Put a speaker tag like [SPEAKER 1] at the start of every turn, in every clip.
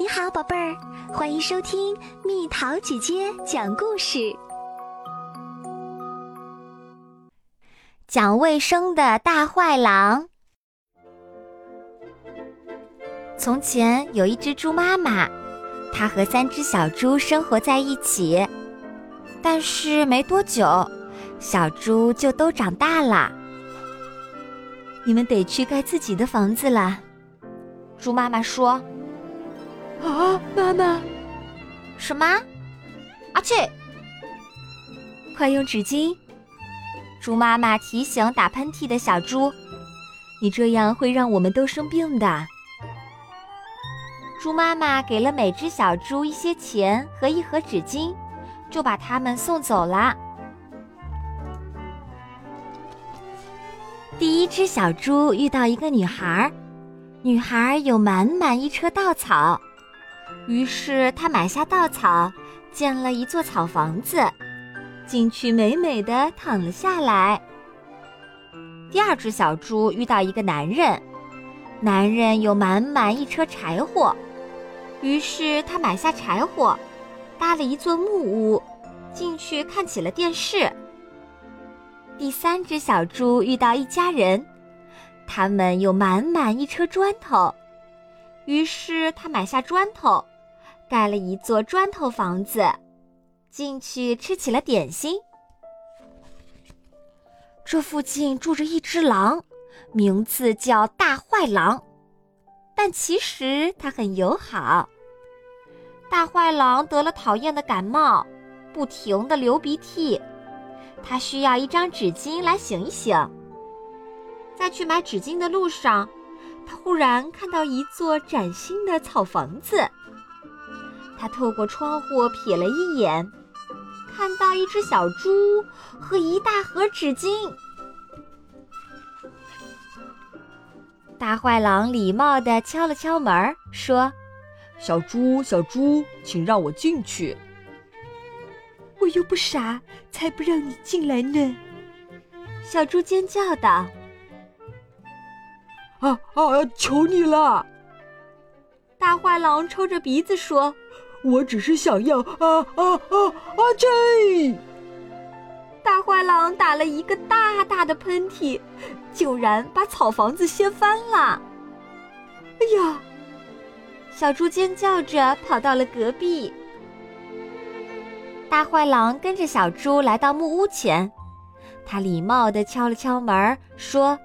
[SPEAKER 1] 你好，宝贝儿，欢迎收听蜜桃姐姐讲故事。
[SPEAKER 2] 讲卫生的大坏狼。从前有一只猪妈妈，它和三只小猪生活在一起，但是没多久，小猪就都长大了。你们得去盖自己的房子了，猪妈妈说。
[SPEAKER 3] 啊，妈妈！
[SPEAKER 2] 什么？阿切！快用纸巾！猪妈妈提醒打喷嚏的小猪：“你这样会让我们都生病的。”猪妈妈给了每只小猪一些钱和一盒纸巾，就把它们送走了。第一只小猪遇到一个女孩，女孩有满满一车稻草。于是他买下稻草，建了一座草房子，进去美美的躺了下来。第二只小猪遇到一个男人，男人有满满一车柴火，于是他买下柴火，搭了一座木屋，进去看起了电视。第三只小猪遇到一家人，他们有满满一车砖头，于是他买下砖头。盖了一座砖头房子，进去吃起了点心。这附近住着一只狼，名字叫大坏狼，但其实它很友好。大坏狼得了讨厌的感冒，不停的流鼻涕，他需要一张纸巾来醒一醒。在去买纸巾的路上，他忽然看到一座崭新的草房子。他透过窗户瞥了一眼，看到一只小猪和一大盒纸巾。大坏狼礼貌地敲了敲门，说：“
[SPEAKER 3] 小猪，小猪，请让我进去。”
[SPEAKER 4] 我又不傻，才不让你进来呢！
[SPEAKER 2] 小猪尖叫道：“
[SPEAKER 3] 啊啊！求你了！”
[SPEAKER 2] 大坏狼抽着鼻子说。
[SPEAKER 3] 我只是想要啊啊啊啊！这
[SPEAKER 2] 大坏狼打了一个大大的喷嚏，竟然把草房子掀翻了。哎呀！小猪尖叫着跑到了隔壁。大坏狼跟着小猪来到木屋前，他礼貌地敲了敲门，说：“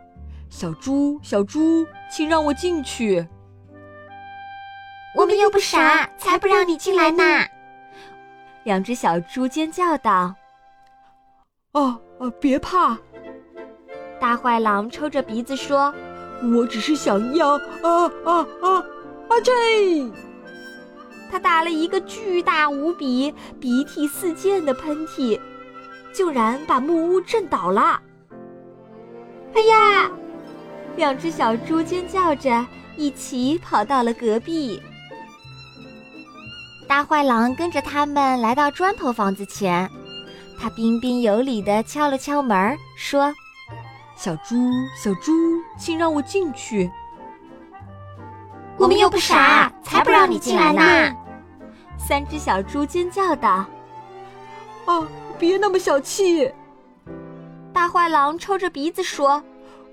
[SPEAKER 3] 小猪，小猪，请让我进去。”
[SPEAKER 1] 我们又不傻，才不让你进来呢！
[SPEAKER 2] 两只小猪尖叫道：“
[SPEAKER 3] 哦哦，别怕！”
[SPEAKER 2] 大坏狼抽着鼻子说：“
[SPEAKER 3] 我只是想要啊啊啊啊！”这，
[SPEAKER 2] 他打了一个巨大无比、鼻涕四溅的喷嚏，竟然把木屋震倒了。哎呀！两只小猪尖叫着，一起跑到了隔壁。大坏狼跟着他们来到砖头房子前，他彬彬有礼地敲了敲门，说：“
[SPEAKER 3] 小猪，小猪，请让我进去。”
[SPEAKER 1] 我们又不傻，才不让你进来呢！
[SPEAKER 2] 三只小猪尖叫道：“
[SPEAKER 3] 啊，别那么小气！”
[SPEAKER 2] 大坏狼抽着鼻子说：“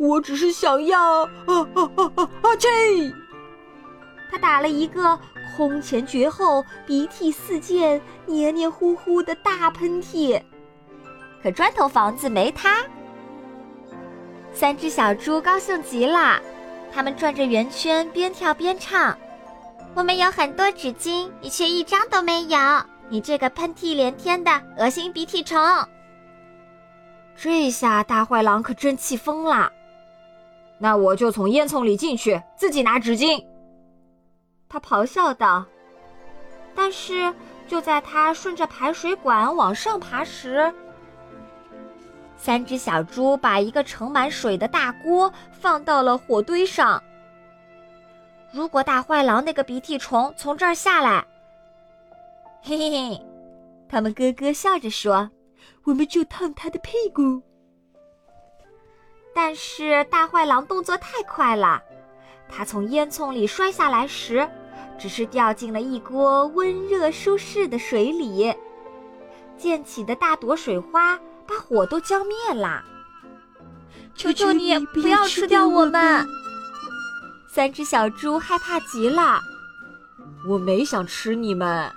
[SPEAKER 3] 我只是想要……啊啊啊啊啊！这……”
[SPEAKER 2] 他打了一个空前绝后、鼻涕四溅、黏黏糊糊的大喷嚏，可砖头房子没塌。三只小猪高兴极了，它们转着圆圈，边跳边唱：“
[SPEAKER 1] 我们有很多纸巾，你却一张都没有！你这个喷嚏连天的恶心鼻涕虫！”
[SPEAKER 2] 这下大坏狼可真气疯了。那我就从烟囱里进去，自己拿纸巾。他咆哮道：“但是就在他顺着排水管往上爬时，三只小猪把一个盛满水的大锅放到了火堆上。如果大坏狼那个鼻涕虫从这儿下来，嘿嘿嘿，他们咯咯笑着说：‘
[SPEAKER 4] 我们就烫他的屁股。’
[SPEAKER 2] 但是大坏狼动作太快了，他从烟囱里摔下来时。”只是掉进了一锅温热舒适的水里。溅起的大朵水花把火都浇灭了。
[SPEAKER 1] 求求你不要吃掉我们！
[SPEAKER 2] 三只小猪害怕极了。
[SPEAKER 3] 我没想吃你们。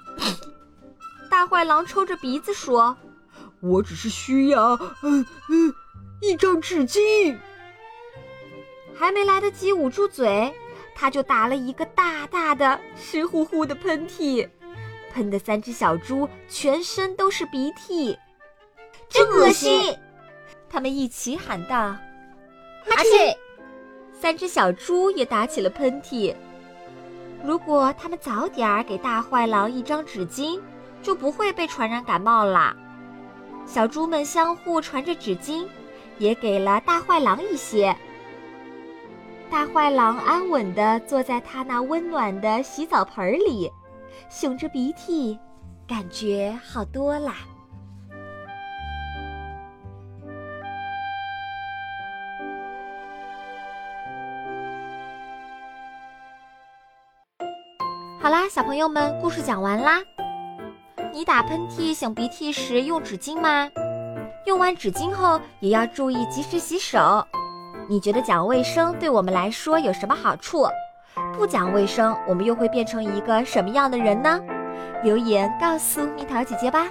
[SPEAKER 2] 大坏狼抽着鼻子说：“
[SPEAKER 3] 我只是需要，嗯嗯，一张纸巾。”
[SPEAKER 2] 还没来得及捂住嘴，他就打了一个大大的、湿乎乎的喷嚏，喷的三只小猪全身都是鼻涕，
[SPEAKER 1] 真恶心！
[SPEAKER 2] 他们一起喊道：“
[SPEAKER 1] 哈嚏！”
[SPEAKER 2] 三只小猪也打起了喷嚏。如果他们早点儿给大坏狼一张纸巾，就不会被传染感冒了。小猪们相互传着纸巾，也给了大坏狼一些。大坏狼安稳地坐在他那温暖的洗澡盆里，擤着鼻涕，感觉好多啦。好啦，小朋友们，故事讲完啦。你打喷嚏、擤鼻涕时用纸巾吗？用完纸巾后也要注意及时洗手。你觉得讲卫生对我们来说有什么好处？不讲卫生，我们又会变成一个什么样的人呢？留言告诉蜜桃姐姐吧。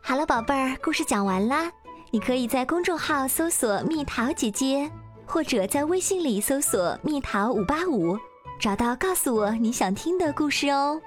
[SPEAKER 5] 好了，宝贝儿，故事讲完啦。你可以在公众号搜索“蜜桃姐姐”。或者在微信里搜索“蜜桃五八五”，找到告诉我你想听的故事哦。